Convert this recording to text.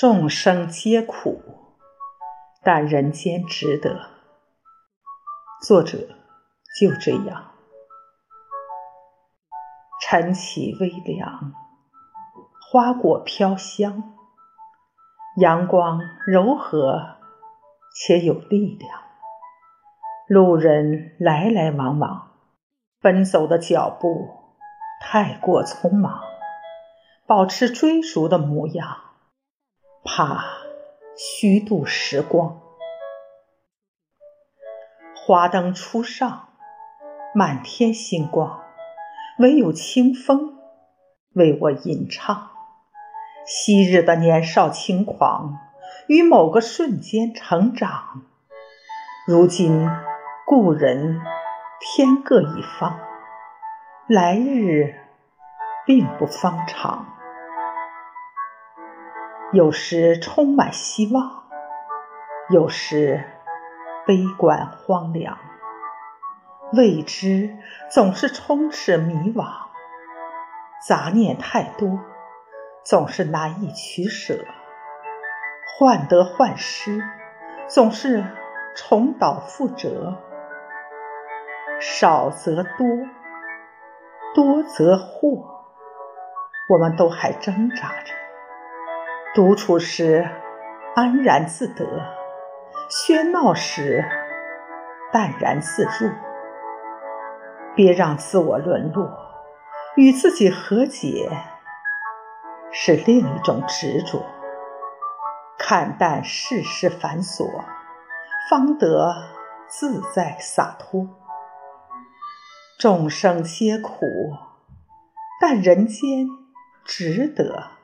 众生皆苦，但人间值得。作者就这样。晨起微凉，花果飘香，阳光柔和且有力量。路人来来往往，奔走的脚步太过匆忙，保持追逐的模样。怕虚度时光，华灯初上，满天星光，唯有清风为我吟唱。昔日的年少轻狂，于某个瞬间成长。如今故人天各一方，来日并不方长。有时充满希望，有时悲观荒凉。未知总是充斥迷惘，杂念太多，总是难以取舍。患得患失，总是重蹈覆辙。少则多，多则祸，我们都还挣扎着。独处时安然自得，喧闹时淡然自若。别让自我沦落，与自己和解是另一种执着。看淡世事繁琐，方得自在洒脱。众生皆苦，但人间值得。